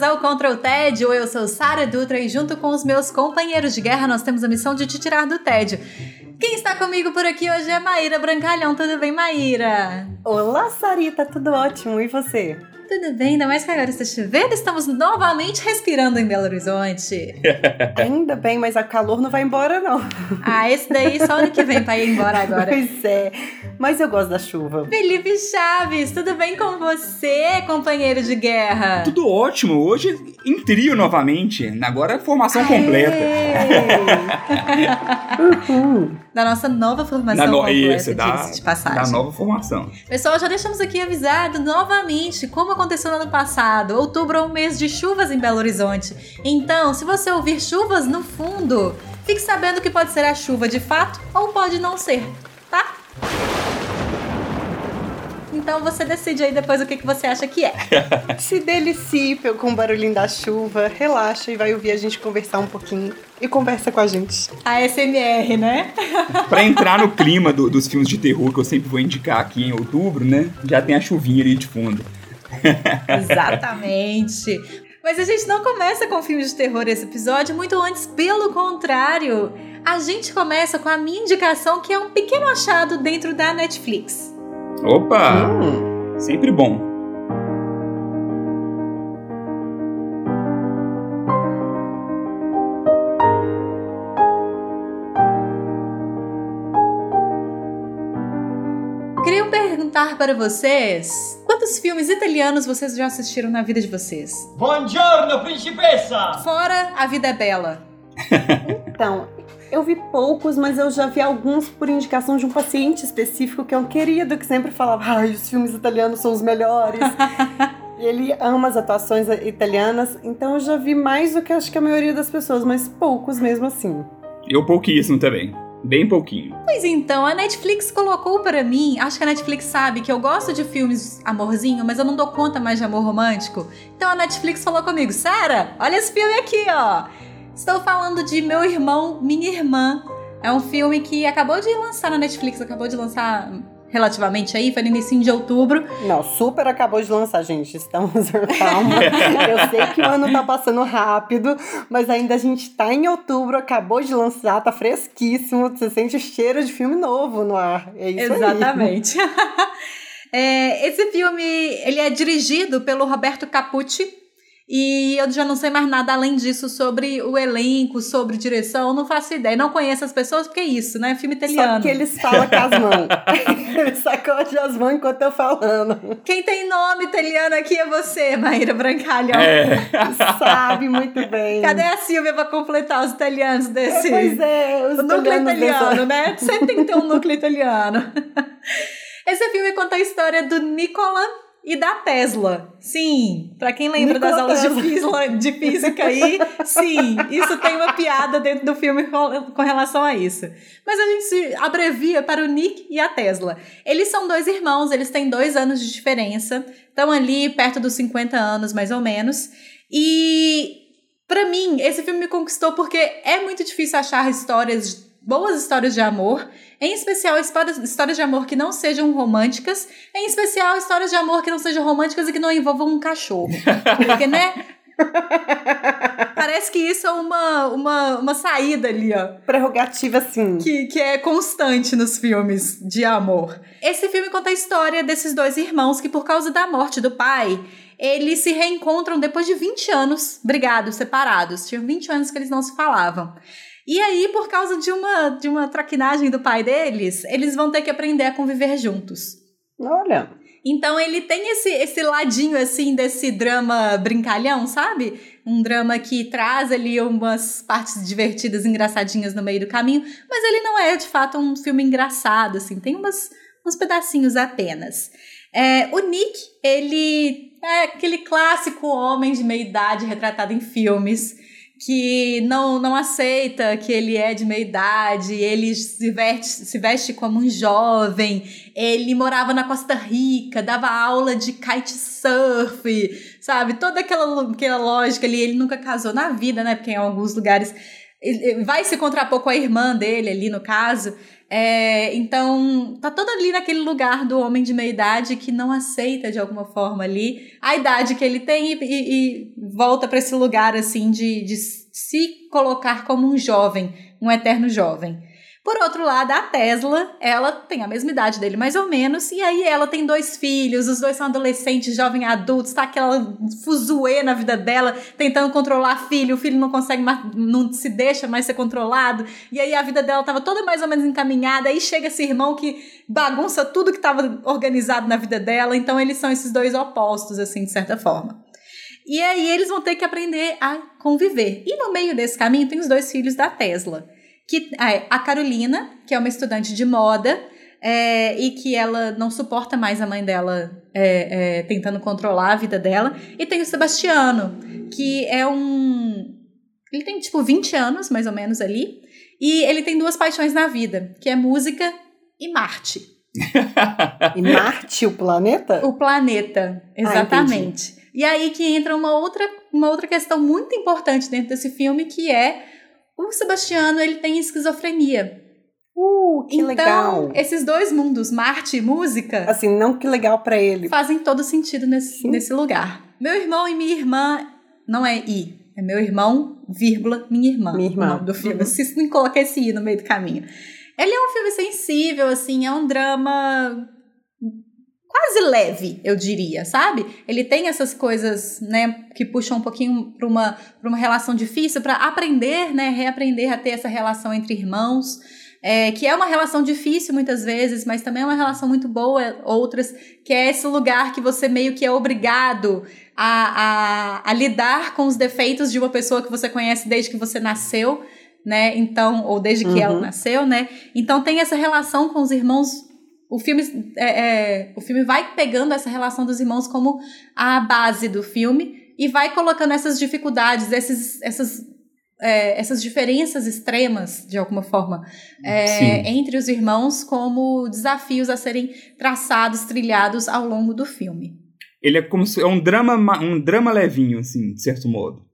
Bem-vindas ao Contra o Tédio. Eu sou Sara Dutra e junto com os meus companheiros de guerra nós temos a missão de te tirar do tédio. Quem está comigo por aqui hoje é Maíra Brancalhão. Tudo bem, Maíra? Olá, Sarita, tudo ótimo. E você? Tudo bem, ainda mais que agora está chovendo, estamos novamente respirando em Belo Horizonte. Ainda bem, mas a calor não vai embora, não. Ah, esse daí só ano que vem para ir embora agora. Pois é, mas eu gosto da chuva. Felipe Chaves, tudo bem com você, companheiro de guerra? Tudo ótimo, hoje em trio novamente. Agora é formação completa. Uhul. Da nossa nova formação Da no- completa, isso, da, de passagem. da nova formação. Pessoal, já deixamos aqui avisado novamente como aconteceu no ano passado. Outubro é um mês de chuvas em Belo Horizonte. Então, se você ouvir chuvas no fundo, fique sabendo que pode ser a chuva de fato ou pode não ser, tá? Então você decide aí depois o que, que você acha que é. Se delicie com o barulhinho da chuva, relaxa e vai ouvir a gente conversar um pouquinho. E conversa com a gente. A SMR, né? Pra entrar no clima do- dos filmes de terror que eu sempre vou indicar aqui em outubro, né? Já tem a chuvinha ali de fundo. Exatamente. Mas a gente não começa com filmes de terror esse episódio, muito antes, pelo contrário. A gente começa com a minha indicação, que é um pequeno achado dentro da Netflix. Opa! Hum, Sempre bom. Perguntar para vocês: quantos filmes italianos vocês já assistiram na vida de vocês? Buongiorno, principessa! Fora A Vida é Bela. então, eu vi poucos, mas eu já vi alguns por indicação de um paciente específico que é um querido que sempre falava: ai, os filmes italianos são os melhores. E ele ama as atuações italianas, então eu já vi mais do que acho que a maioria das pessoas, mas poucos mesmo assim. Eu pouquíssimo também. Bem pouquinho. Pois então, a Netflix colocou para mim, acho que a Netflix sabe que eu gosto de filmes amorzinho, mas eu não dou conta mais de amor romântico. Então a Netflix falou comigo, Sara, olha esse filme aqui, ó. Estou falando de Meu Irmão, Minha Irmã. É um filme que acabou de lançar na Netflix, acabou de lançar relativamente aí, foi no início de outubro. Não, super acabou de lançar, gente. Estamos calma. Eu sei que o ano tá passando rápido, mas ainda a gente tá em outubro, acabou de lançar, tá fresquíssimo. Você sente o cheiro de filme novo no ar. É isso aí. Exatamente. É, esse filme ele é dirigido pelo Roberto Capucci. E eu já não sei mais nada além disso sobre o elenco, sobre direção, não faço ideia. Não conheço as pessoas porque é isso, né? Filme italiano. Só que eles falam com as mãos. Ele sacode as mãos enquanto eu falando. Quem tem nome italiano aqui é você, Maíra Brancalhão. É. Sabe muito bem. Cadê a Silvia pra completar os italianos desse? Pois é, os o núcleo italiano, dessa- né? Sempre tem que ter um núcleo italiano. Esse filme conta a história do Nicola e da Tesla. Sim, pra quem lembra das aulas de física, de física aí, sim, isso tem uma piada dentro do filme com com relação a isso. Mas a gente se abrevia para o Nick e a Tesla. Eles são dois irmãos, eles têm dois anos de diferença, estão ali perto dos 50 anos, mais ou menos. E Pra mim, esse filme me conquistou porque é muito difícil achar histórias, boas histórias de amor, em especial histórias, histórias de amor que não sejam românticas, em especial histórias de amor que não sejam românticas e que não envolvam um cachorro. Porque, né? Parece que isso é uma, uma, uma saída ali, ó Prerrogativa, assim. que, que é constante nos filmes de amor. Esse filme conta a história desses dois irmãos que, por causa da morte do pai, eles se reencontram depois de 20 anos brigados, separados. Tinham 20 anos que eles não se falavam. E aí, por causa de uma, de uma traquinagem do pai deles, eles vão ter que aprender a conviver juntos. Olha. Então ele tem esse, esse ladinho assim desse drama brincalhão, sabe? Um drama que traz ali umas partes divertidas, engraçadinhas no meio do caminho, mas ele não é de fato um filme engraçado, assim, tem umas, uns pedacinhos apenas. É, o Nick, ele é aquele clássico homem de meia idade retratado em filmes que não, não aceita que ele é de meia idade, ele se veste, se veste como um jovem, ele morava na Costa Rica, dava aula de kitesurf, sabe? Toda aquela, aquela lógica ali, ele nunca casou na vida, né? Porque em alguns lugares vai se contrapor com a irmã dele ali no caso. É, então, tá todo ali naquele lugar do homem de meia idade que não aceita de alguma forma ali a idade que ele tem e, e, e volta para esse lugar assim de, de se colocar como um jovem, um eterno jovem. Por outro lado, a Tesla, ela tem a mesma idade dele, mais ou menos, e aí ela tem dois filhos, os dois são adolescentes, jovens adultos, tá aquela fuzuê na vida dela, tentando controlar filho, o filho não consegue não se deixa mais ser controlado, e aí a vida dela tava toda mais ou menos encaminhada, aí chega esse irmão que bagunça tudo que tava organizado na vida dela, então eles são esses dois opostos, assim, de certa forma. E aí eles vão ter que aprender a conviver. E no meio desse caminho tem os dois filhos da Tesla que é a Carolina, que é uma estudante de moda, é, e que ela não suporta mais a mãe dela é, é, tentando controlar a vida dela. E tem o Sebastiano, que é um. Ele tem tipo 20 anos, mais ou menos, ali. E ele tem duas paixões na vida, que é música e Marte. e Marte, o planeta? O planeta, ah, exatamente. Ah, e aí que entra uma outra, uma outra questão muito importante dentro desse filme, que é o Sebastiano, ele tem esquizofrenia. Uh, que então, legal. esses dois mundos, Marte e música. Assim, não que legal para ele. Fazem todo sentido nesse, nesse lugar. Meu irmão e minha irmã não é I, é meu irmão, vírgula, minha irmã. Minha irmã. Do filme. Uhum. Se não colocar esse I no meio do caminho. Ele é um filme sensível, assim, é um drama quase leve, eu diria, sabe? Ele tem essas coisas, né, que puxam um pouquinho para uma, uma relação difícil, para aprender, né, reaprender a ter essa relação entre irmãos. É, que é uma relação difícil muitas vezes, mas também é uma relação muito boa, outras, que é esse lugar que você meio que é obrigado a, a, a lidar com os defeitos de uma pessoa que você conhece desde que você nasceu, né? Então, ou desde que uhum. ela nasceu, né? Então tem essa relação com os irmãos o filme, é, é, o filme vai pegando essa relação dos irmãos como a base do filme e vai colocando essas dificuldades, esses, essas, é, essas diferenças extremas, de alguma forma, é, entre os irmãos como desafios a serem traçados, trilhados ao longo do filme. Ele é como se é um drama, um drama levinho, assim, de certo modo.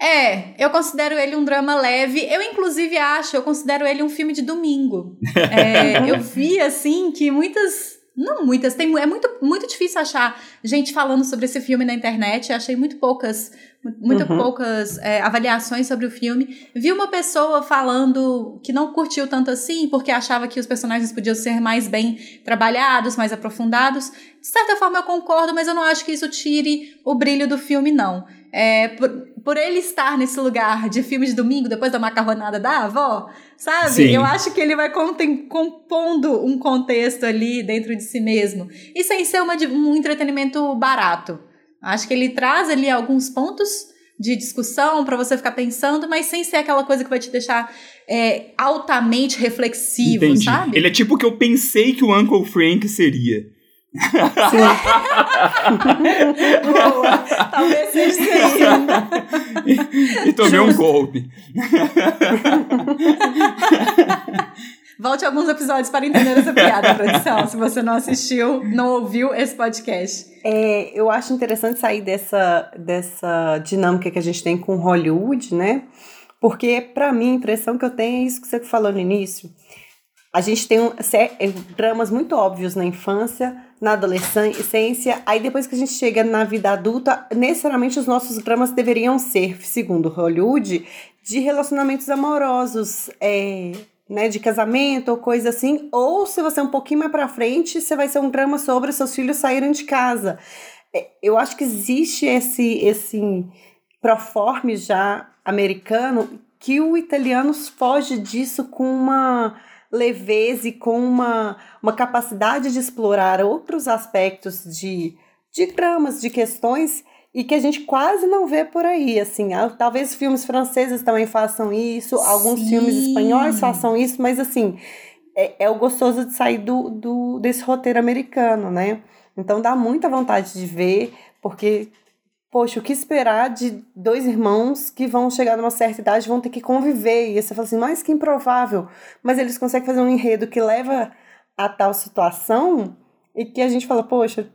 É, eu considero ele um drama leve. Eu, inclusive, acho, eu considero ele um filme de domingo. É, eu vi, assim, que muitas. Não muitas, tem, é muito, muito difícil achar gente falando sobre esse filme na internet. Achei muito poucas, muito uhum. poucas é, avaliações sobre o filme. Vi uma pessoa falando que não curtiu tanto assim, porque achava que os personagens podiam ser mais bem trabalhados, mais aprofundados. De certa forma, eu concordo, mas eu não acho que isso tire o brilho do filme, não. É, por, por ele estar nesse lugar de filme de domingo, depois da macarronada da avó, sabe? Sim. Eu acho que ele vai compondo um contexto ali dentro de si mesmo. E sem ser uma, um entretenimento barato. Acho que ele traz ali alguns pontos de discussão para você ficar pensando, mas sem ser aquela coisa que vai te deixar é, altamente reflexivo, Entendi. sabe? Ele é tipo o que eu pensei que o Uncle Frank seria. Boa. Talvez seja isso. e, e tomei um golpe. Volte alguns episódios para entender essa piada, produção. Se você não assistiu, não ouviu esse podcast. É, eu acho interessante sair dessa, dessa dinâmica que a gente tem com Hollywood, né? Porque, para mim, a impressão que eu tenho é isso que você falou no início. A gente tem um, dramas muito óbvios na infância, na adolescência, aí depois que a gente chega na vida adulta, necessariamente os nossos dramas deveriam ser, segundo Hollywood, de relacionamentos amorosos, é, né, de casamento ou coisa assim, ou se você é um pouquinho mais para frente, você vai ser um drama sobre seus filhos saírem de casa. É, eu acho que existe esse esse proforme já americano que o italiano foge disso com uma leveza e com uma, uma capacidade de explorar outros aspectos de, de dramas, de questões e que a gente quase não vê por aí, assim, ah, talvez filmes franceses também façam isso, Sim. alguns filmes espanhóis façam isso, mas assim, é, é o gostoso de sair do, do, desse roteiro americano, né? Então dá muita vontade de ver, porque poxa, o que esperar de dois irmãos que vão chegar numa certa idade vão ter que conviver? E você fala assim, mas que improvável. Mas eles conseguem fazer um enredo que leva a tal situação e que a gente fala, poxa,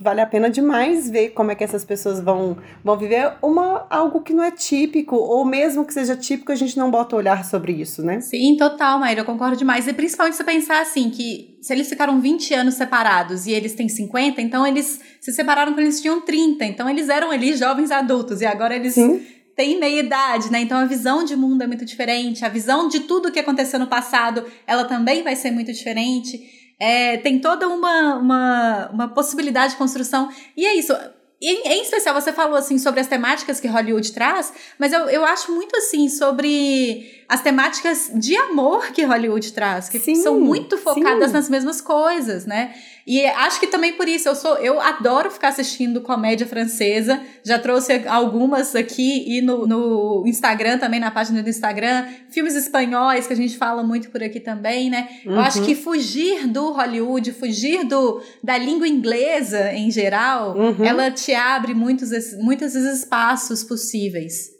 vale a pena demais ver como é que essas pessoas vão, vão viver uma, algo que não é típico, ou mesmo que seja típico, a gente não bota olhar sobre isso, né? Sim, total, Maíra, eu concordo demais. E principalmente você pensar assim, que se eles ficaram 20 anos separados e eles têm 50, então eles se separaram quando eles tinham 30, então eles eram ali jovens adultos, e agora eles... Sim têm meia idade, né? Então a visão de mundo é muito diferente, a visão de tudo que aconteceu no passado, ela também vai ser muito diferente. É, tem toda uma, uma, uma possibilidade de construção. E é isso. Em, em, especial, você falou assim sobre as temáticas que Hollywood traz, mas eu, eu acho muito assim sobre as temáticas de amor que Hollywood traz, que sim, são muito focadas sim. nas mesmas coisas, né? E acho que também por isso eu sou, eu adoro ficar assistindo comédia francesa. Já trouxe algumas aqui e no, no Instagram também, na página do Instagram, filmes espanhóis que a gente fala muito por aqui também, né? Uhum. Eu acho que fugir do Hollywood, fugir do da língua inglesa em geral, uhum. ela te abre muitos muitos espaços possíveis.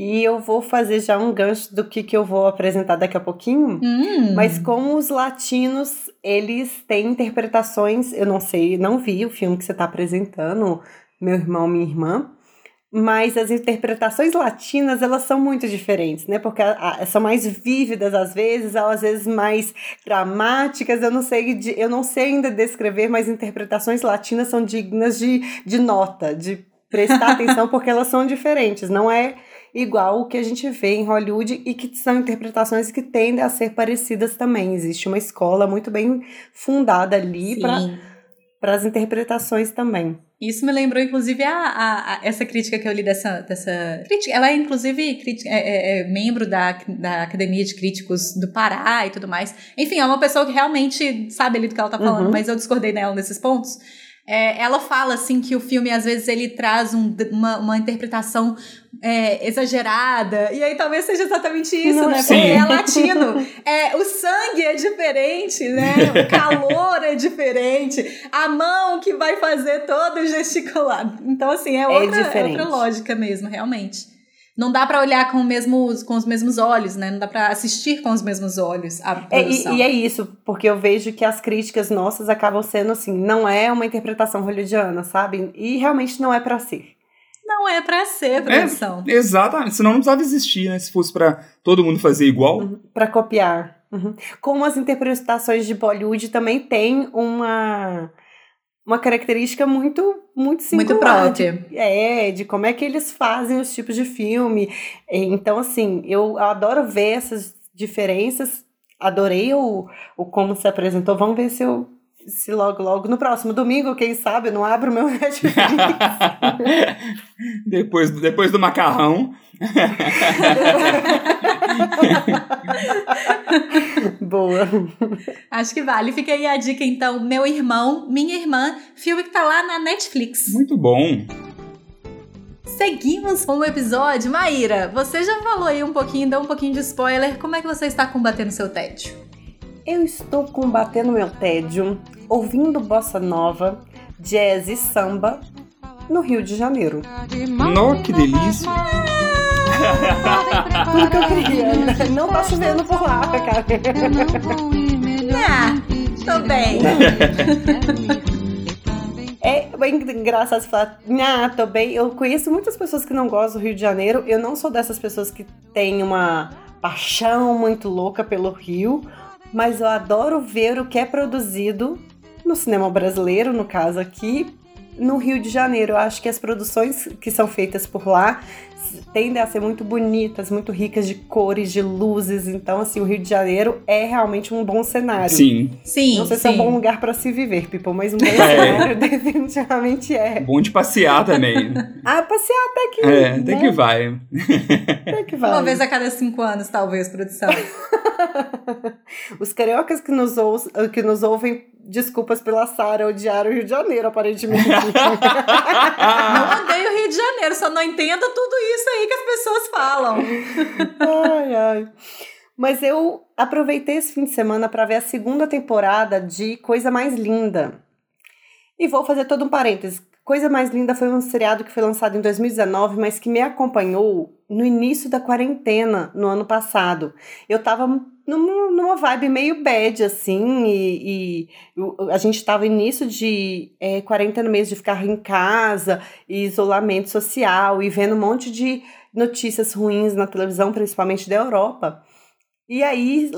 E eu vou fazer já um gancho do que, que eu vou apresentar daqui a pouquinho. Hum. Mas como os latinos, eles têm interpretações, eu não sei, não vi o filme que você está apresentando, meu irmão, minha irmã. Mas as interpretações latinas, elas são muito diferentes, né? Porque a, a, são mais vívidas às vezes, ou às vezes mais dramáticas. Eu não sei, de, eu não sei ainda descrever, mas interpretações latinas são dignas de, de nota, de prestar atenção, porque elas são diferentes. Não é igual o que a gente vê em Hollywood e que são interpretações que tendem a ser parecidas também. Existe uma escola muito bem fundada ali para as interpretações também. Isso me lembrou, inclusive, a, a, a, essa crítica que eu li dessa, dessa crítica. Ela é, inclusive, crítica, é, é, é, membro da, da Academia de Críticos do Pará e tudo mais. Enfim, é uma pessoa que realmente sabe ali do que ela tá falando, uhum. mas eu discordei dela nesses pontos. É, ela fala assim que o filme às vezes ele traz um, uma, uma interpretação é, exagerada e aí talvez seja exatamente isso, Não, né? Sim. Porque é latino, é o sangue é diferente, né? O calor é diferente, a mão que vai fazer todo o gesticular. Então assim é, é outra, é outra lógica mesmo, realmente não dá para olhar com, mesmos, com os mesmos olhos, né? Não dá para assistir com os mesmos olhos a produção. É, e, e, é isso, porque eu vejo que as críticas nossas acabam sendo assim, não é uma interpretação hollywoodiana, sabe? E realmente não é para ser. Não é para ser produção. É, exatamente, senão não precisava existir, né? Se fosse para todo mundo fazer igual. Uhum, para copiar. Uhum. Como as interpretações de Bollywood também têm uma uma característica muito muito singular. Muito própria. De, é, de como é que eles fazem os tipos de filme. Então, assim, eu adoro ver essas diferenças. Adorei o, o como se apresentou. Vamos ver se eu se logo, logo no próximo domingo, quem sabe, eu não abro meu Netflix. depois, depois do macarrão. Boa. Acho que vale. Fica aí a dica, então. Meu irmão, minha irmã, filme que tá lá na Netflix. Muito bom. Seguimos com o episódio. Maíra, você já falou aí um pouquinho, deu um pouquinho de spoiler. Como é que você está combatendo seu tédio? Eu estou combatendo meu tédio ouvindo bossa nova, jazz e samba no Rio de Janeiro. Nossa, que delícia! Tudo que eu queria. Não tá chovendo por lá, cara. Ah, tô bem. É bem engraçado você falar, ah, tô bem. Eu conheço muitas pessoas que não gostam do Rio de Janeiro. Eu não sou dessas pessoas que têm uma paixão muito louca pelo Rio, mas eu adoro ver o que é produzido no cinema brasileiro, no caso aqui, no Rio de Janeiro. Eu acho que as produções que são feitas por lá tendem a ser muito bonitas, muito ricas de cores, de luzes. Então, assim, o Rio de Janeiro é realmente um bom cenário. Sim. Sim. Não sei sim. se é um bom lugar para se viver, Pipo, mas um bom é. cenário definitivamente é. Bom de passear também. ah, passear até que. É, até né? que vai. até que vai. Uma vez a cada cinco anos, talvez, produção. Os cariocas que nos, ou que nos ouvem desculpas pela Sara odiar o Rio de Janeiro, aparentemente. não odeio o Rio de Janeiro, só não entendo tudo isso aí que as pessoas falam. ai, ai. Mas eu aproveitei esse fim de semana para ver a segunda temporada de Coisa Mais Linda. E vou fazer todo um parênteses. Coisa Mais Linda foi um seriado que foi lançado em 2019, mas que me acompanhou no início da quarentena, no ano passado. Eu tava numa, vibe meio bad, assim, e, e a gente tava início de é, quarentena mesmo, de ficar em casa, e isolamento social, e vendo um monte de notícias ruins na televisão, principalmente da Europa. E aí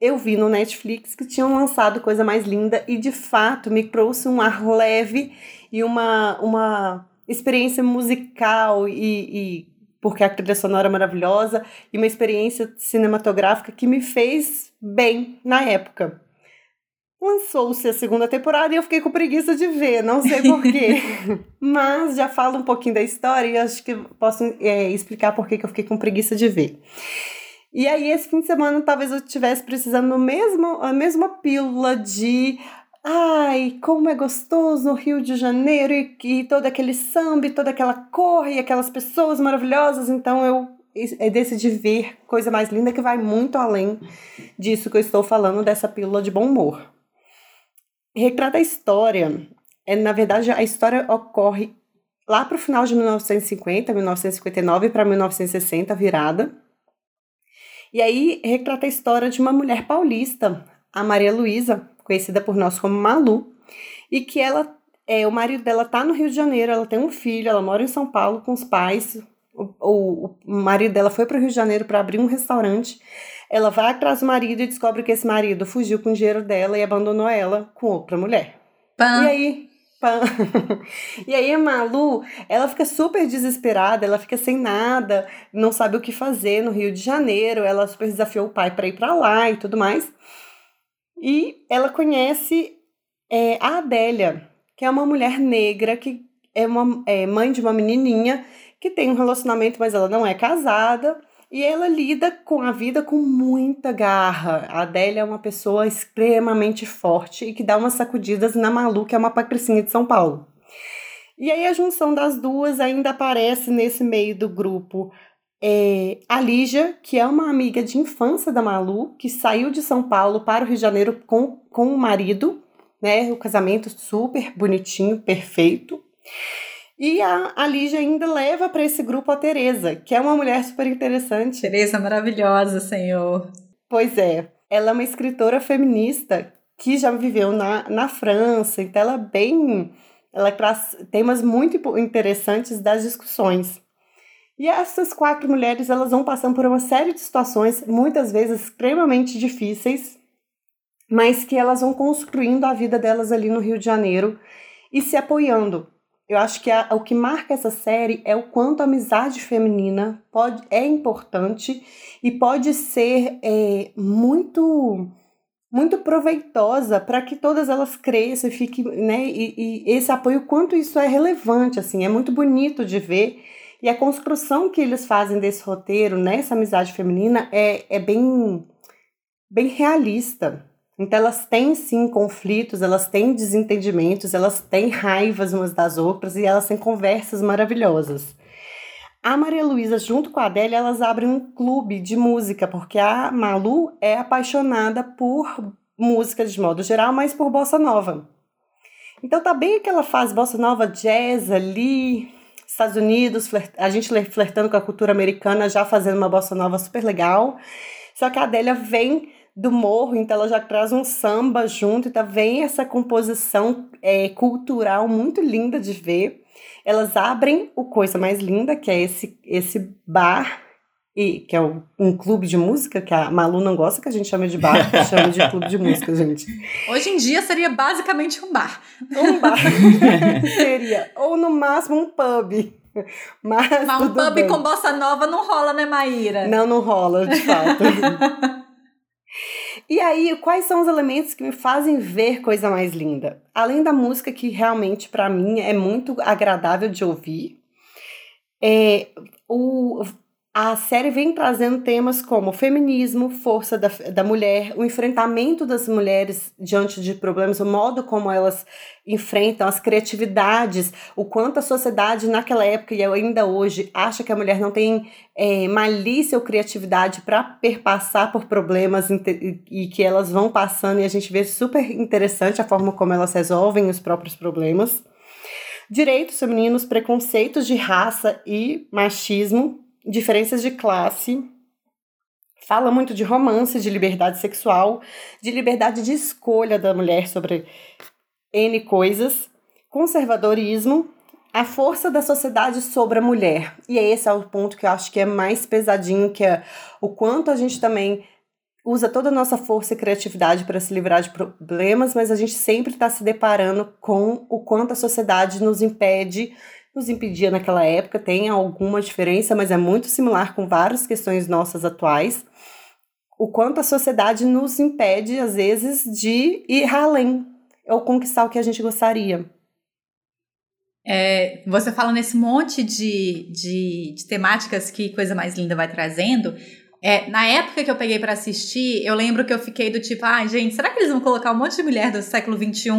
eu vi no Netflix que tinham lançado coisa mais linda e de fato me trouxe um ar leve e uma, uma experiência musical e, e porque a trilha sonora é maravilhosa e uma experiência cinematográfica que me fez bem na época. Lançou-se a segunda temporada e eu fiquei com preguiça de ver, não sei porquê. Mas já falo um pouquinho da história e acho que posso é, explicar por que eu fiquei com preguiça de ver. E aí, esse fim de semana, talvez eu estivesse precisando do mesmo, a mesma pílula de Ai, como é gostoso no Rio de Janeiro e, e todo aquele samba, e toda aquela cor e aquelas pessoas maravilhosas. Então eu decidi ver coisa mais linda que vai muito além disso que eu estou falando, dessa pílula de bom humor. Retrata a história. É, na verdade, a história ocorre lá para o final de 1950, 1959 para 1960, virada. E aí retrata a história de uma mulher paulista, a Maria Luísa, conhecida por nós como Malu, e que ela é, o marido dela tá no Rio de Janeiro, ela tem um filho, ela mora em São Paulo com os pais. O, o, o marido dela foi para o Rio de Janeiro para abrir um restaurante. Ela vai atrás do marido e descobre que esse marido fugiu com o dinheiro dela e abandonou ela com outra mulher. Pã. E aí, e aí a Malu, ela fica super desesperada, ela fica sem nada, não sabe o que fazer no Rio de Janeiro, ela super desafiou o pai para ir para lá e tudo mais. E ela conhece é, a Adélia, que é uma mulher negra que é uma é, mãe de uma menininha que tem um relacionamento, mas ela não é casada. E ela lida com a vida com muita garra. A Adélia é uma pessoa extremamente forte e que dá umas sacudidas na Malu, que é uma patricinha de São Paulo. E aí a junção das duas ainda aparece nesse meio do grupo é, a Lígia, que é uma amiga de infância da Malu, que saiu de São Paulo para o Rio de Janeiro com, com o marido, né? O casamento super bonitinho, perfeito. E a, a Lígia ainda leva para esse grupo a Teresa, que é uma mulher super interessante. Teresa maravilhosa, senhor. Pois é. Ela é uma escritora feminista que já viveu na, na França, então ela é bem. Ela traz temas muito interessantes das discussões. E essas quatro mulheres elas vão passando por uma série de situações, muitas vezes extremamente difíceis, mas que elas vão construindo a vida delas ali no Rio de Janeiro e se apoiando. Eu acho que a, o que marca essa série é o quanto a amizade feminina pode, é importante e pode ser é, muito muito proveitosa para que todas elas cresçam e fiquem, né? E, e esse apoio, quanto isso é relevante, assim, é muito bonito de ver. E a construção que eles fazem desse roteiro, nessa amizade feminina, é, é bem, bem realista. Então elas têm sim conflitos, elas têm desentendimentos, elas têm raivas umas das outras e elas têm conversas maravilhosas. A Maria Luísa, junto com a Adélia, elas abrem um clube de música, porque a Malu é apaixonada por música de modo geral, mas por bossa nova. Então tá bem aquela fase bossa nova, jazz ali, Estados Unidos, a gente flertando com a cultura americana, já fazendo uma bossa nova super legal. Só que a Adélia vem do morro, então ela já traz um samba junto, então vem essa composição é, cultural muito linda de ver. Elas abrem o Coisa Mais Linda, que é esse, esse bar, e, que é um, um clube de música, que a Malu não gosta que a gente chame de bar, chama de clube de música, gente. Hoje em dia seria basicamente um bar. Um bar. seria. Ou no máximo um pub. Mas, Mas um pub bem. com bossa nova não rola, né, Maíra? Não, não rola, de fato. E aí, quais são os elementos que me fazem ver coisa mais linda? Além da música, que realmente para mim é muito agradável de ouvir, é, o, a série vem trazendo temas como feminismo, força da, da mulher, o enfrentamento das mulheres diante de problemas, o modo como elas enfrentam as criatividades, o quanto a sociedade naquela época e ainda hoje acha que a mulher não tem é, malícia ou criatividade para perpassar por problemas e que elas vão passando e a gente vê super interessante a forma como elas resolvem os próprios problemas. direitos femininos, preconceitos de raça e machismo, diferenças de classe. Fala muito de romance, de liberdade sexual, de liberdade de escolha da mulher sobre N coisas, conservadorismo, a força da sociedade sobre a mulher. E esse é o ponto que eu acho que é mais pesadinho, que é o quanto a gente também usa toda a nossa força e criatividade para se livrar de problemas, mas a gente sempre está se deparando com o quanto a sociedade nos impede, nos impedia naquela época, tem alguma diferença, mas é muito similar com várias questões nossas atuais. O quanto a sociedade nos impede, às vezes, de ir além ou conquistar o que a gente gostaria. É, você fala nesse monte de, de, de temáticas que Coisa Mais Linda vai trazendo, é, na época que eu peguei para assistir, eu lembro que eu fiquei do tipo, ah, gente, será que eles vão colocar um monte de mulher do século XXI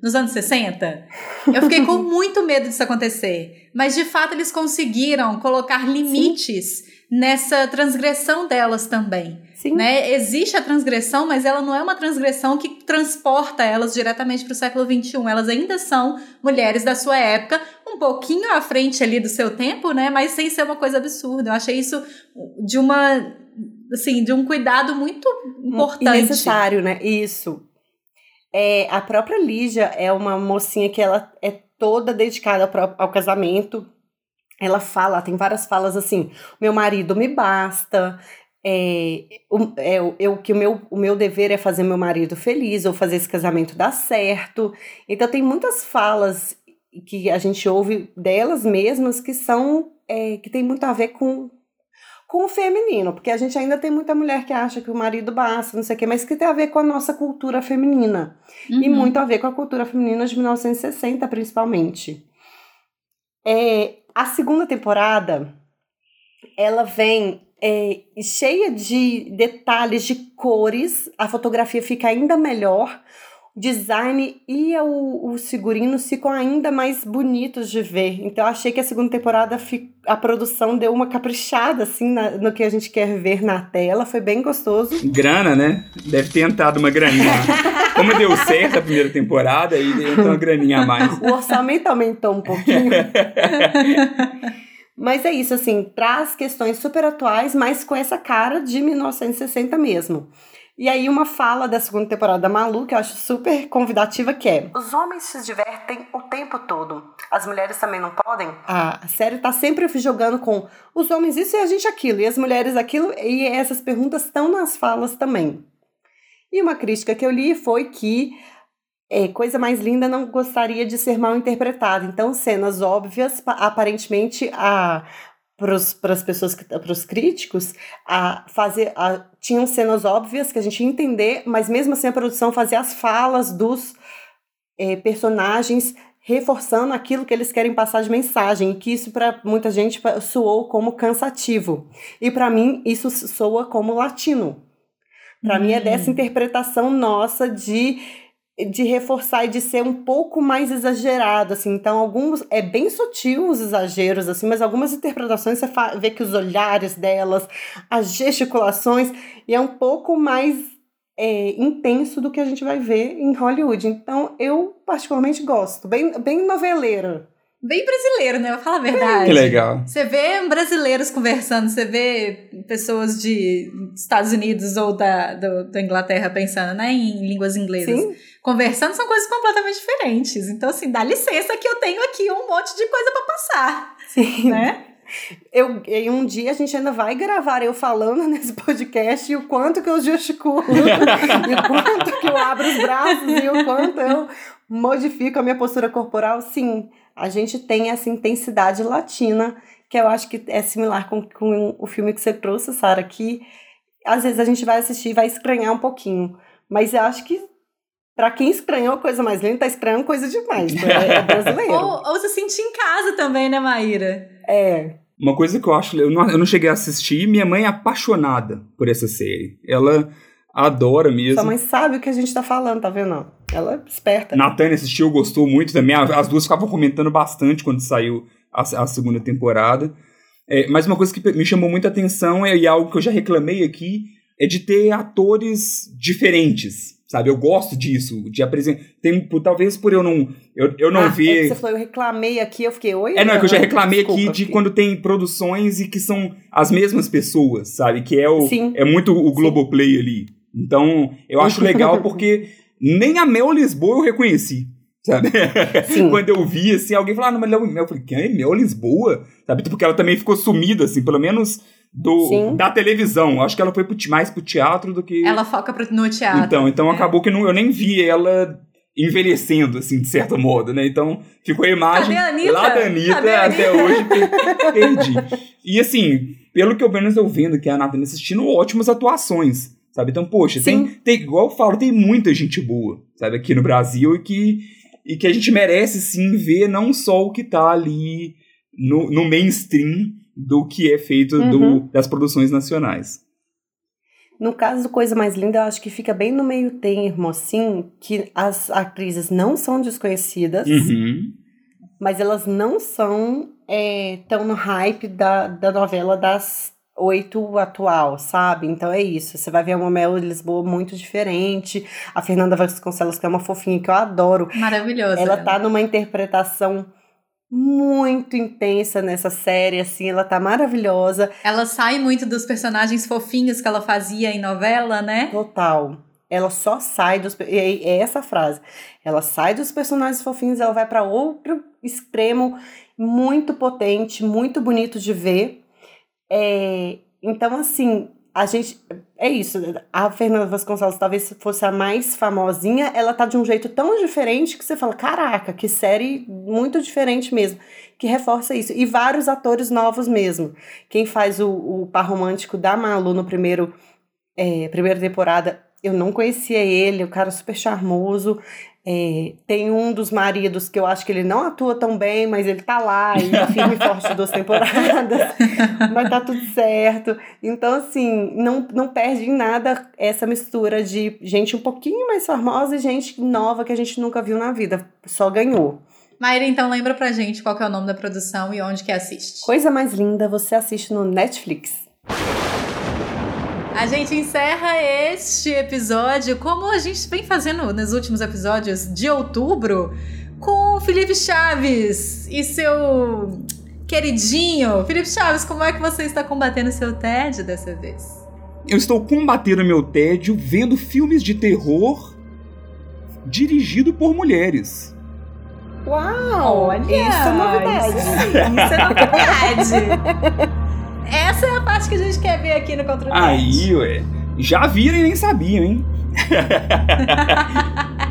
nos anos 60? Eu fiquei com muito medo disso acontecer. Mas de fato eles conseguiram colocar limites Sim. nessa transgressão delas também. Sim. Né? Existe a transgressão, mas ela não é uma transgressão que transporta elas diretamente para o século XXI. Elas ainda são mulheres da sua época, um pouquinho à frente ali do seu tempo, né? Mas sem ser uma coisa absurda. Eu achei isso de uma assim, de um cuidado muito importante. E necessário, né? Isso. É, a própria Lígia é uma mocinha que ela é toda dedicada ao, ao casamento. Ela fala, tem várias falas assim: meu marido me basta, é, o, é, eu, que o meu, o meu dever é fazer meu marido feliz ou fazer esse casamento dar certo. Então tem muitas falas que a gente ouve delas mesmas que são é, que tem muito a ver com com o feminino, porque a gente ainda tem muita mulher que acha que o marido basta, não sei o quê, mas que tem a ver com a nossa cultura feminina. Uhum. E muito a ver com a cultura feminina de 1960, principalmente. É, a segunda temporada, ela vem é, cheia de detalhes, de cores, a fotografia fica ainda melhor, design e o, os figurinos ficam ainda mais bonitos de ver. Então eu achei que a segunda temporada a produção deu uma caprichada assim na, no que a gente quer ver na tela, foi bem gostoso. Grana, né? Deve ter entrado uma graninha. Como deu certo a primeira temporada, aí entrou uma graninha a mais. O orçamento aumentou um pouquinho. Mas é isso, assim, traz questões super atuais, mas com essa cara de 1960 mesmo. E aí uma fala da segunda temporada da Malu, que eu acho super convidativa, que é... Os homens se divertem o tempo todo. As mulheres também não podem? A série tá sempre jogando com os homens isso e a gente aquilo, e as mulheres aquilo, e essas perguntas estão nas falas também. E uma crítica que eu li foi que é, coisa mais linda não gostaria de ser mal interpretada. Então, cenas óbvias, aparentemente, a para as pessoas, para os críticos, a fazer, a, tinham cenas óbvias que a gente ia entender, mas mesmo assim a produção fazia as falas dos é, personagens reforçando aquilo que eles querem passar de mensagem, que isso para muita gente soou como cansativo. E para mim isso soa como latino. Para hum. mim é dessa hum. interpretação nossa de de reforçar e de ser um pouco mais exagerado, assim. Então, alguns é bem sutil os exageros, assim, mas algumas interpretações você vê que os olhares delas, as gesticulações, e é um pouco mais é, intenso do que a gente vai ver em Hollywood. Então, eu particularmente gosto, bem, bem noveleiro. Bem brasileiro, né? Eu falo a verdade. Que legal. Você vê brasileiros conversando, você vê pessoas de Estados Unidos ou da, do, da Inglaterra pensando né, em línguas inglesas. Sim conversando são coisas completamente diferentes. Então, assim, dá licença que eu tenho aqui um monte de coisa para passar. Sim. Né? Eu, em um dia a gente ainda vai gravar eu falando nesse podcast e o quanto que eu gesticulo, e o quanto que eu abro os braços, e o quanto eu modifico a minha postura corporal. Sim, a gente tem essa intensidade latina, que eu acho que é similar com, com o filme que você trouxe, Sara, que às vezes a gente vai assistir e vai estranhar um pouquinho. Mas eu acho que Pra quem estranhou coisa mais linda, tá estranhando coisa demais. Né? É brasileiro. ou, ou se sentir em casa também, né, Maíra? É. Uma coisa que eu acho. Eu não, eu não cheguei a assistir, minha mãe é apaixonada por essa série. Ela adora mesmo. Sua mãe sabe o que a gente tá falando, tá vendo? Ela é esperta. Natânia assistiu, gostou muito também. As duas ficavam comentando bastante quando saiu a, a segunda temporada. É, mas uma coisa que me chamou muita atenção é, e algo que eu já reclamei aqui, é de ter atores diferentes sabe? Eu gosto disso, de apresentar. Talvez por eu não, eu, eu não Ah, é ver. que você falou, eu reclamei aqui, eu fiquei, oi? É, não, é que eu já reclamei Desculpa, aqui de fiquei- quando tem produções e que são as mesmas pessoas, sabe? Que é, o, Sim. é muito o Globoplay ali. Então, eu acho legal porque nem a Mel Lisboa eu reconheci, sabe? Sim. quando eu vi, assim, alguém falou, ah, não, mas Mel, Mel, eu falei, quem é Mel Lisboa? Sabe? Porque ela também ficou sumida, assim, pelo menos do, Sim. da televisão. Eu Acho que ela foi pro, mais pro teatro do que... Ela foca pro- no teatro. Então, então É. acabou que não, eu nem vi ela envelhecendo, assim, de certo modo, né? Então, ficou a imagem a Anitta? lá da Anitta Cadê a até hoje per- perdi. E assim, pelo que eu menos eu vendo que a Nathalie assistindo, ótimas atuações, sabe? Então, poxa, tem, Sim. tem, igual eu falo, tem muita gente boa, sabe, aqui no Brasil e que, e que a gente merece sim ver não só o que tá ali no, no mainstream do que é feito do- Uhum. das produções nacionais. No caso do Coisa Mais Linda, eu acho que fica bem no meio termo, assim, que as atrizes não são desconhecidas, Uhum. mas elas não são é, tão no hype da, da novela das oito atual, sabe? Então é isso. Você vai ver uma Mel Lisboa muito diferente, a Fernanda Vasconcelos, que é uma fofinha que eu adoro, Maravilhosa. ela tá numa interpretação muito intensa nessa série, assim, ela tá maravilhosa. Ela sai muito dos personagens fofinhos que ela fazia em novela, né? Total. Ela só sai dos. É essa frase. Ela sai dos personagens fofinhos, ela vai para outro extremo muito potente, muito bonito de ver. É, então, assim, a gente. É isso. A Fernanda Vasconcelos talvez fosse a mais famosinha. Ela tá de um jeito tão diferente que você fala: caraca, que série muito diferente mesmo. Que reforça isso. E vários atores novos mesmo. Quem faz o, o par romântico da Malu no primeiro é, primeira temporada, eu não conhecia ele, o cara super charmoso. É, tem um dos maridos que eu acho que ele não atua tão bem, mas ele tá lá, e firme e forte duas temporadas, mas tá tudo certo. Então, assim, não, não perde em nada essa mistura de gente um pouquinho mais famosa e gente nova que a gente nunca viu na vida. Só ganhou. Maíra, então lembra pra gente qual é o nome da produção e onde que assiste. Coisa mais linda, você assiste no Netflix. A gente encerra este episódio, como a gente vem fazendo nos últimos episódios de outubro, com o Felipe Chaves e seu queridinho. Felipe Chaves, como é que você está combatendo o seu TED dessa vez? Eu estou combatendo meu tédio vendo filmes de terror dirigido por mulheres. Uau! Isso é novidade. Isso é novidade. Essa é a parte que a gente quer ver aqui no Contra. Aí, ué. Já viram e nem sabiam, hein?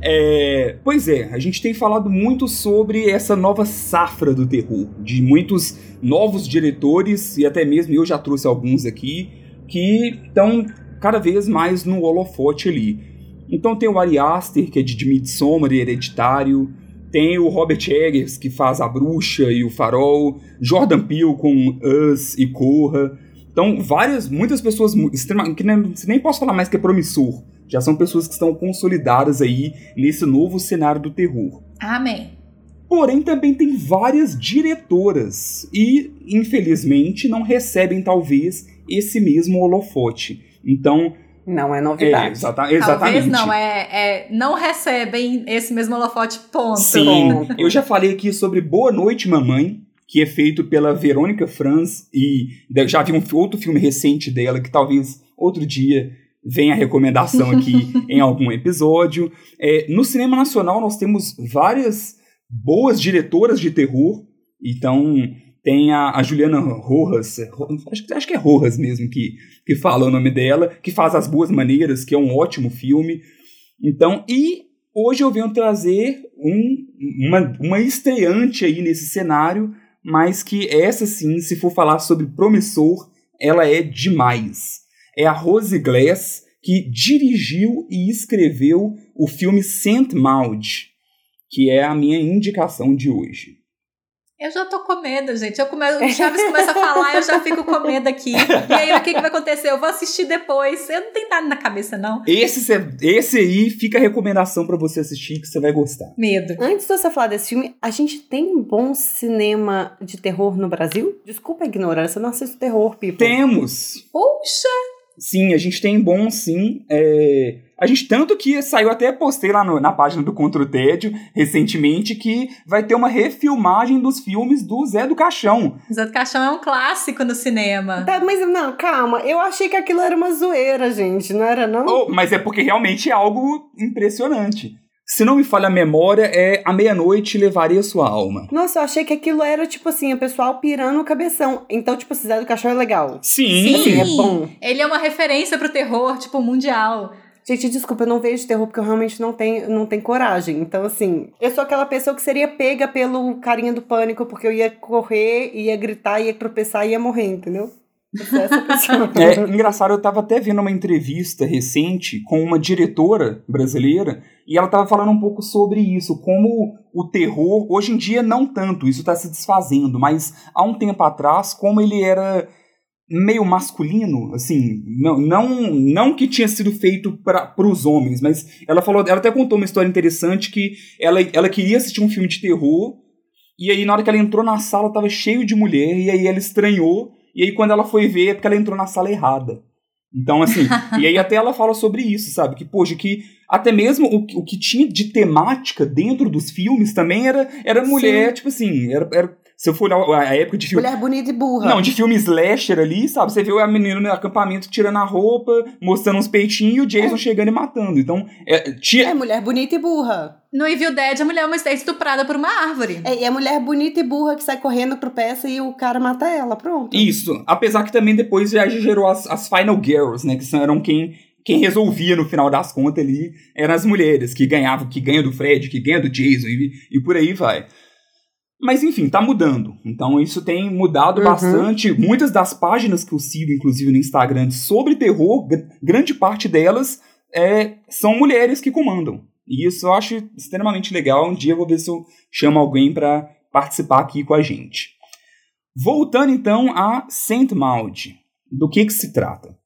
É, pois é, a gente tem falado muito sobre essa nova safra do terror, de muitos novos diretores, e até mesmo eu já trouxe alguns aqui, que estão cada vez mais no holofote ali. Então tem o Ari Aster, que é de, de Midsommar e Hereditário, tem o Robert Eggers, que faz A Bruxa e o Farol, Jordan Peele com Us e Corra. Então, várias, muitas pessoas que nem, nem posso falar mais que é promissor. Já são pessoas que estão consolidadas aí nesse novo cenário do terror. Amém. Porém, também tem várias diretoras e, infelizmente, não recebem talvez esse mesmo holofote. Então, Não é é, novidade. exata- exatamente. Talvez não, é, é não recebem esse mesmo holofote, ponto. Sim, Ponto. eu já falei aqui sobre Boa Noite Mamãe, que é feito pela Verônica Franz, e já vi um outro filme recente dela, que talvez outro dia venha a recomendação aqui em algum episódio. É, no cinema nacional nós temos várias boas diretoras de terror, então tem a, a Juliana Rojas, Ro- acho, que- acho que é Rojas mesmo que, que fala o nome dela, que faz As Boas Maneiras, que é um ótimo filme. Então, e hoje eu venho trazer um, uma, uma estreante aí nesse cenário, mas que essa sim, se for falar sobre promissor, ela é demais. É a Rose Glass que dirigiu e escreveu o filme Saint Maud, que é a minha indicação de hoje. Eu já tô com medo, gente. Eu come... O Chaves começa a falar, eu já fico com medo aqui. E aí, o que, que vai acontecer? Eu vou assistir depois. Eu não tenho nada na cabeça, não. Esse, esse aí fica a recomendação pra você assistir que você vai gostar. Medo. Antes de você falar desse filme, a gente tem um bom cinema de terror no Brasil? Desculpa a ignorância, eu não assisto terror, people. Temos Puxa! Sim, a gente tem bom, sim. É... A gente, tanto que saiu até postei lá no, na página do Contra o Tédio recentemente que vai ter uma refilmagem dos filmes do Zé do Caixão. Zé do Caixão é um clássico no cinema. Tá, mas não, calma. Eu achei que aquilo era uma zoeira, gente. Não era, não? Oh, mas é porque realmente é algo impressionante. Se não me falha a memória, é A Meia-Noite Levaria Sua Alma. Nossa, eu achei que aquilo era, tipo assim, o pessoal pirando o cabeção. Então, tipo, Zé do Caixão é legal. Sim, Sim. é bom. Ele é uma referência pro terror, tipo, mundial. Gente, desculpa, eu não vejo terror porque eu realmente não tenho, não tenho coragem. Então, assim, eu sou aquela pessoa que seria pega pelo carinha do pânico, porque eu ia correr, ia gritar, ia tropeçar e ia morrer, entendeu? É engraçado, eu tava até vendo uma entrevista recente com uma diretora brasileira e ela tava falando um pouco sobre isso, como o terror, hoje em dia não tanto, isso tá se desfazendo, mas há um tempo atrás, como ele era meio masculino, assim, não, não, não que tinha sido feito para os homens, mas ela falou, ela até contou uma história interessante que ela, ela queria assistir um filme de terror e aí na hora que ela entrou na sala tava cheio de mulher e aí ela estranhou e aí quando ela foi ver é porque ela entrou na sala errada. Então, assim, e aí até ela fala sobre isso, sabe? Que, poxa, que até mesmo o, o que tinha de temática dentro dos filmes também era, era mulher, Sim. tipo assim, era, era, se eu for olhar a época de filme. Mulher bonita e burra. Não, de filme slasher ali, sabe? Você vê a menina no acampamento tirando a roupa, mostrando uns peitinhos e o Jason chegando e matando. Então, é, tinha. É mulher bonita e burra. No Evil Dead, a mulher é uma- é estuprada por uma árvore. É, e é mulher bonita e burra que sai correndo, tropeça e o cara mata ela. Pronto. Isso. Apesar que também depois já gerou as, as Final Girls, né? Que eram quem, quem resolvia no final das contas ali. Eram as mulheres que ganhavam, que ganham do Fred, que ganham do Jason e, e por aí vai. Mas enfim, tá mudando. Então isso tem mudado Uhum. bastante. Muitas das páginas que eu sigo, inclusive no Instagram, sobre terror, gr- grande parte delas é, são mulheres que comandam. E isso eu acho extremamente legal. Um dia eu vou ver se eu chamo alguém para participar aqui com a gente. Voltando então a Saint Maud. Do que, que se trata?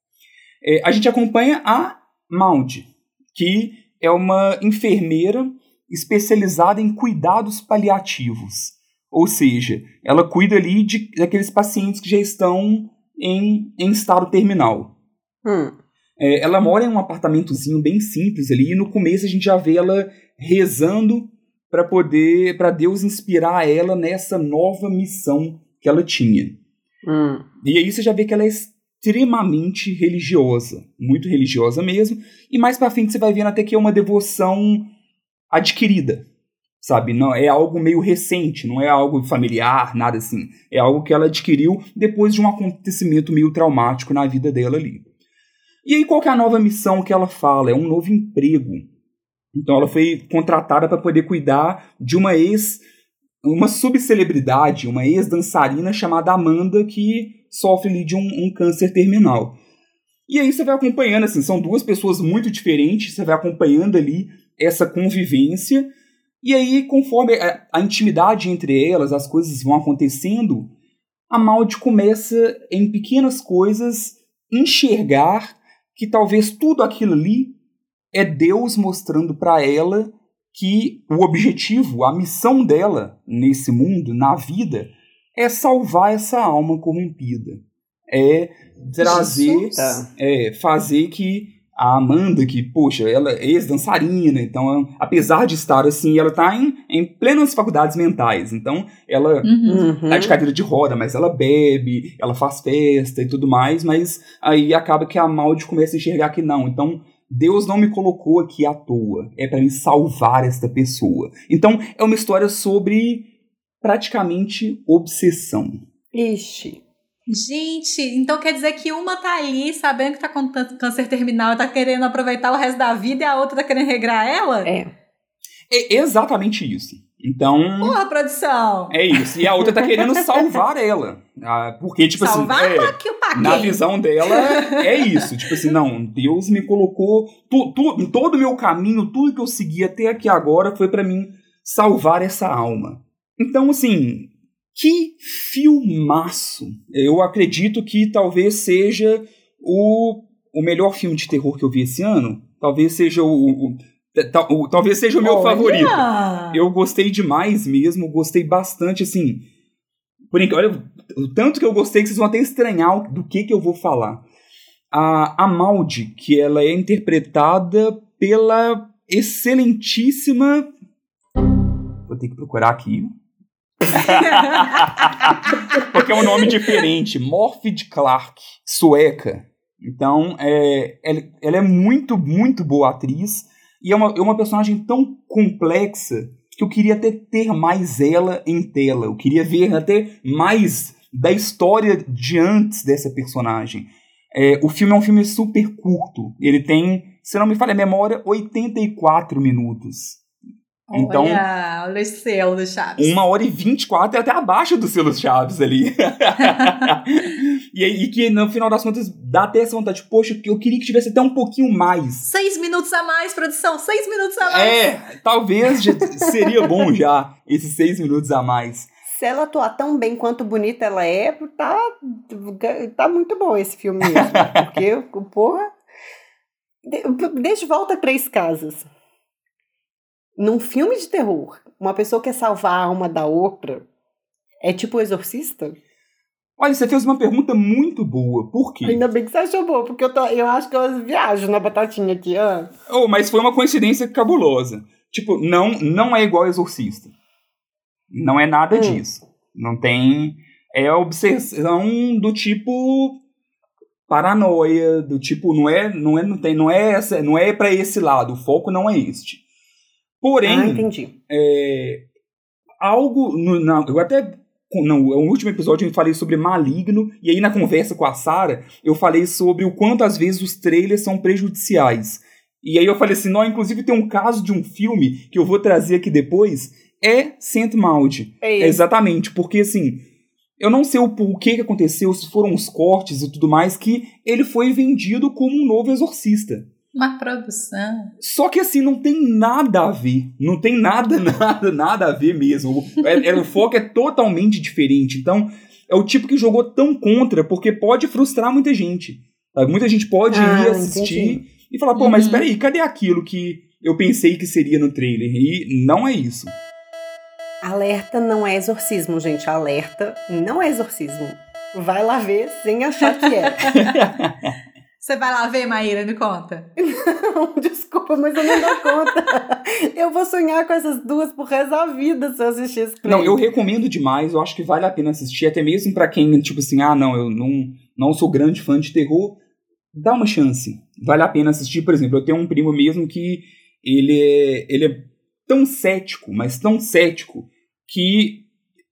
É, a gente acompanha a Maud, que é uma enfermeira especializada em cuidados paliativos. Ou seja, ela cuida ali de, daqueles pacientes que já estão em, em estado terminal. Hum. É, ela mora em um apartamentozinho bem simples ali, e no começo a gente já vê ela rezando para poder, para Deus inspirar ela nessa nova missão que ela tinha. Hum. E aí você já vê que ela é extremamente religiosa, muito religiosa mesmo, e mais pra frente você vai vendo até que é uma devoção adquirida, sabe? Não é algo meio recente, não é algo familiar, nada assim. É algo que ela adquiriu depois de um acontecimento meio traumático na vida dela ali. E aí qual é a nova missão que ela fala? É um novo emprego. Então ela foi contratada para poder cuidar de uma ex uma subcelebridade, uma ex-dançarina chamada Amanda que sofre ali de um, um câncer terminal. E aí você vai acompanhando, assim, são duas pessoas muito diferentes, você vai acompanhando ali essa convivência, e aí, conforme a, a intimidade entre elas, as coisas vão acontecendo, a Maud começa, em pequenas coisas, enxergar que talvez tudo aquilo ali é Deus mostrando para ela que o objetivo, a missão dela nesse mundo, na vida, é salvar essa alma corrompida. É trazer, Jesus. é fazer que a Amanda, que, poxa, ela é ex-dançarina, então, apesar de estar assim, ela está em, em plenas faculdades mentais. Então, ela Uhum. Tá de cadeira de roda, mas ela bebe, ela faz festa e tudo mais, mas aí acaba que a Maud começa a enxergar que não. Então, Deus não me colocou aqui à toa. É para me salvar esta pessoa. Então, é uma história sobre praticamente obsessão. Ixi. Gente, então quer dizer que uma tá ali sabendo que tá com câncer terminal e tá querendo aproveitar o resto da vida e a outra tá querendo regrar ela? É. É exatamente isso. Então, Porra, produção! é isso. E a outra tá querendo salvar ela. Ah, porque, tipo Salvar assim. é, pra que eu paguei? Na visão dela, é isso. Tipo assim, não, Deus me colocou. Tu, tu, em todo o meu caminho, tudo que eu segui até aqui agora foi pra mim salvar essa alma. Então, assim, que filmaço. Eu acredito que talvez seja o, o melhor filme de terror que eu vi esse ano. Talvez seja o. o- o- talvez seja o meu Olha! favorito. Eu gostei demais mesmo, gostei bastante, assim. Por enquanto, olha, o tanto que eu gostei que vocês vão até estranhar do que, que eu vou falar. a, a Maldi, que ela é interpretada pela excelentíssima. Vou ter que procurar aqui. Porque é um nome diferente. Morfid Clark, sueca. Então, é, ela, ela, é muito, muito boa atriz. E é uma, é uma personagem tão complexa que eu queria até ter mais ela em tela. Eu queria ver até mais da história de antes dessa personagem. É, o filme é um filme super curto. Ele tem, se não me falha a memória, 84 minutos. Então, olha, olha o selo do Chaves. Uma hora e 24 é até abaixo do selo Chaves ali. e, e que no final das contas dá até essa vontade, poxa, eu queria que tivesse até um pouquinho mais. Seis minutos a mais, produção, seis minutos a mais. É, talvez seria bom já esses seis minutos a mais. Se ela atuar tão bem quanto bonita ela é, tá, tá muito bom esse filme mesmo. porque, porra. Deixa volta três casas num filme de terror, uma pessoa quer salvar a alma da outra, é tipo o exorcista? Olha, você fez uma pergunta muito boa. Por quê? Ainda bem que você achou boa, porque eu, tô, eu acho que eu viajo na batatinha aqui. Ah. Oh, mas foi uma coincidência cabulosa. Tipo, não, não é igual exorcista. Não é nada hum. disso. Não tem. É a obsessão do tipo paranoia, do tipo não é, não é, não tem, não é essa, não é para esse lado. O foco não é este. Porém, ah, entendi. É, algo. No, na, eu até. No, no último episódio eu falei sobre Maligno, e aí na conversa com a Sara eu falei sobre o quanto às vezes os trailers são prejudiciais. E aí eu falei assim: não, inclusive tem um caso de um filme que eu vou trazer aqui depois, é Saint Maud. É Exatamente, porque assim. Eu não sei o, o que, que aconteceu, se foram os cortes e tudo mais, que ele foi vendido como um novo exorcista. Uma produção. Só que assim, não tem nada a ver. Não tem nada, nada, nada a ver mesmo. É, é, o foco é totalmente diferente. Então, é o tipo que jogou tão contra, porque pode frustrar muita gente. Muita gente pode ah, ir assistir entendi. e falar, pô, uhum. mas peraí, cadê aquilo que eu pensei que seria no trailer? E não é isso. Alerta não é exorcismo, gente. Alerta não é exorcismo. Vai lá ver sem achar que é. Você vai lá ver, Maíra, me conta. Não, desculpa, mas eu não dou conta. eu vou sonhar com essas duas por resto da vida se eu assistir esse Não, eu recomendo demais, eu acho que vale a pena assistir, até mesmo para quem, tipo assim, ah, não, eu não, não sou grande fã de terror, dá uma chance. Vale a pena assistir, por exemplo, eu tenho um primo mesmo que ele é, ele é tão cético, mas tão cético, que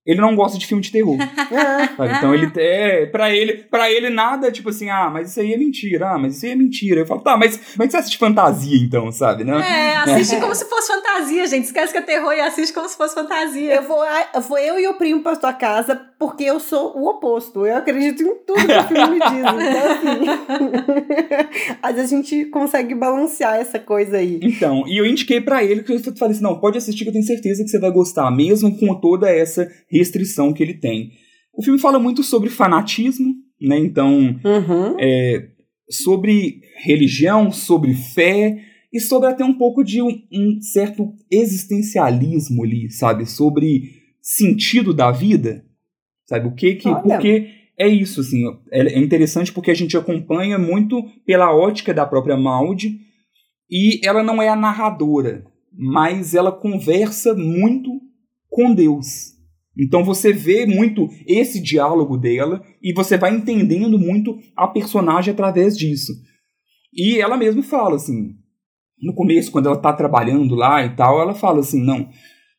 ele não gosta de filme de terror. então ele é, para ele, para ele nada tipo assim, ah, mas isso aí é mentira, ah, mas isso aí é mentira. Eu falo, tá, mas como é que você assiste fantasia então, sabe, né? É, assiste como se fosse fantasia, gente. Esquece que é terror e assiste como se fosse fantasia. Eu vou, eu vou eu e o primo pra tua casa porque eu sou o oposto. Eu acredito em tudo que o filme me diz. Então assim, às vezes a gente consegue balancear essa coisa aí. Então, e eu indiquei para ele que eu falei assim, não, pode assistir que eu tenho certeza que você vai gostar, mesmo com toda essa restrição que ele tem. O filme fala muito sobre fanatismo, né? Então, uhum. é, sobre religião, sobre fé e sobre até um pouco de um, um, certo existencialismo ali, sabe? Sobre sentido da vida, sabe? O que que... Olha. Porque é isso, assim, é, é interessante porque a gente acompanha muito pela ótica da própria Maud e ela não é a narradora, mas ela conversa muito com Deus, então você vê muito esse diálogo dela e você vai entendendo muito a personagem através disso. E ela mesma fala assim, no começo quando ela tá trabalhando lá e tal, ela fala assim, não,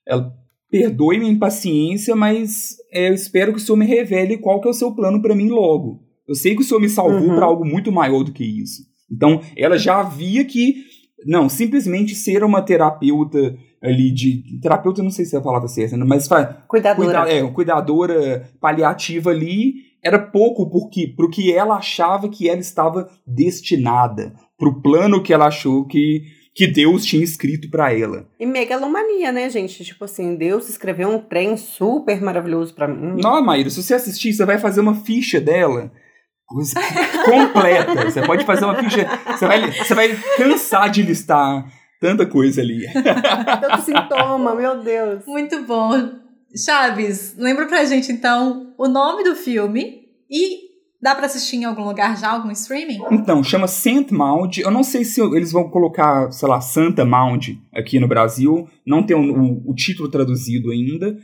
ela perdoe minha impaciência, mas é, eu espero que o senhor me revele qual que é o seu plano para mim logo. Eu sei que o senhor me salvou uhum. para algo muito maior do que isso. Então, ela já via que não, simplesmente ser uma terapeuta ali de. Terapeuta, não sei se é a palavra certa, né? mas. Cuidadora. Cuida, é, cuidadora paliativa ali era pouco porque, pro que ela achava que ela estava destinada, pro plano que ela achou que, que Deus tinha escrito para ela. E megalomania, né, gente? Tipo assim, Deus escreveu um trem super maravilhoso para mim. Não, Maíra, se você assistir, você vai fazer uma ficha dela completa. Você pode fazer uma ficha. Você vai, você vai cansar de listar tanta coisa ali. Tanto sintoma, meu Deus. Muito bom. Chaves, lembra pra gente então o nome do filme e Dá pra assistir em algum lugar já, algum streaming? Então, chama Saint Mound. Eu não sei se eles vão colocar, sei lá, Santa Mound aqui no Brasil. Não tem o, o, o título traduzido ainda.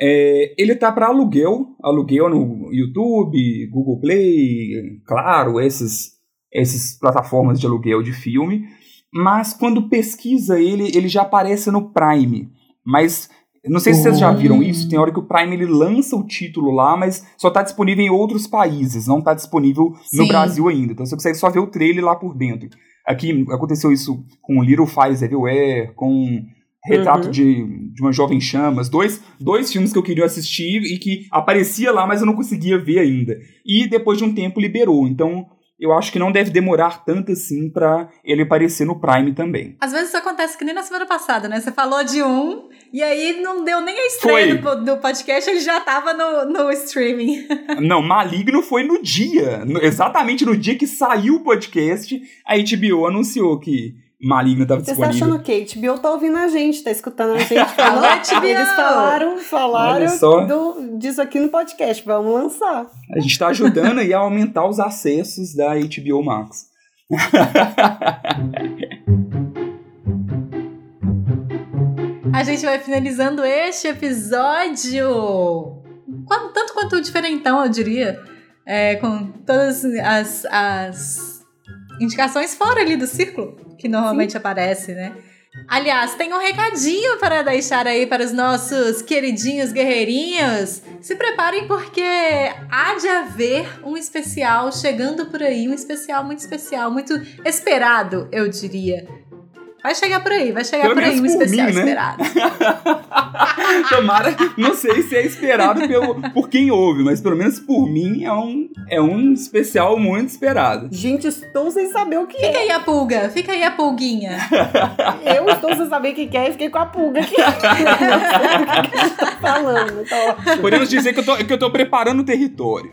É, ele tá para aluguel, aluguel no YouTube, Google Play, claro, essas, essas plataformas de aluguel de filme. Mas quando pesquisa ele, ele já aparece no Prime. Mas não sei se vocês já viram isso, tem hora que o Prime ele lança o título lá, mas só tá disponível em outros países, não tá disponível no Sim. Brasil ainda. Então você consegue só ver o trailer lá por dentro. Aqui aconteceu isso com Little Fires Everywhere, com Retrato Uhum. de, de uma Jovem Chamas, dois, dois filmes que eu queria assistir e que aparecia lá, mas eu não conseguia ver ainda. E depois de um tempo liberou, então eu acho que não deve demorar tanto assim pra ele aparecer no Prime também. Às vezes isso acontece que nem na semana passada, né? Você falou de um e aí não deu nem a estreia do, do podcast, ele já tava no, no streaming. Não, Maligno foi no dia, no- exatamente no dia que saiu o podcast, a HBO anunciou que Maligno estava Você tá disponível. achando o quê? HBO tá ouvindo a gente, tá escutando a gente falando. HBO! Eles falaram, falaram do- disso aqui no podcast. Vamos lançar. A gente está ajudando aí a aumentar os acessos da HBO Max. A gente vai finalizando este episódio. Tanto quanto diferentão, eu diria. É, com todas as, as indicações fora ali do círculo, que normalmente aparece, né? Aliás, tem um recadinho para deixar aí para os nossos queridinhos guerreirinhos. Se preparem porque há de haver um especial chegando por aí, um especial muito especial, muito esperado, eu diria. Vai chegar por aí, vai chegar Pelo por aí um especial mim, né? esperado. Tomara, não sei se é esperado pelo, por quem ouve, mas pelo menos por mim é um, é um especial muito esperado. Gente, estou sem saber o que Fica é. aí a pulga, fica aí a pulguinha. Eu estou sem saber o que é e fiquei com a pulga aqui. Não sei o que que a gente tá falando. Então, Podemos dizer que eu tô, que eu tô preparando o território.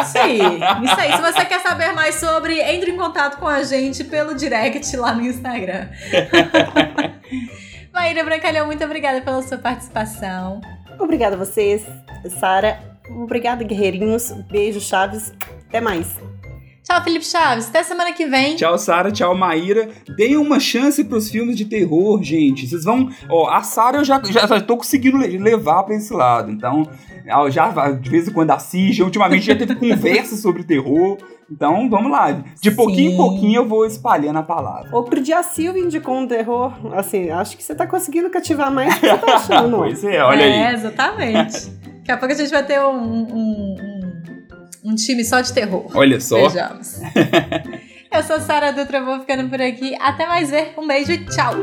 Isso aí, isso aí. Se você quer saber mais sobre, entre em contato com a gente pelo direct lá no Instagram. Maíra Brancalhão, muito obrigada pela sua participação. obrigada a vocês, Sara. Obrigada, guerreirinhos. Beijo, Chaves. Até mais. Tchau, Felipe Chaves. Até semana que vem. Tchau, Sara. Tchau, Maíra. Deem uma chance pros filmes de terror, gente. Vocês vão. Ó, a Sara eu já, já, já tô conseguindo le- levar pra esse lado. Então, já de vez em quando assiste. Ultimamente já teve conversa sobre terror. Então, vamos lá. De pouquinho Sim. em pouquinho eu vou espalhando a palavra. Outro dia a Silvia indicou um terror. Assim, acho que você tá conseguindo cativar mais do que você tá achando. Pois é, olha é, aí. exatamente. Daqui a pouco a gente vai ter um, um, um, um time só de terror. Olha só. Vejamos. Eu sou Sara Dutra, vou ficando por aqui. Até mais ver. Um beijo e tchau.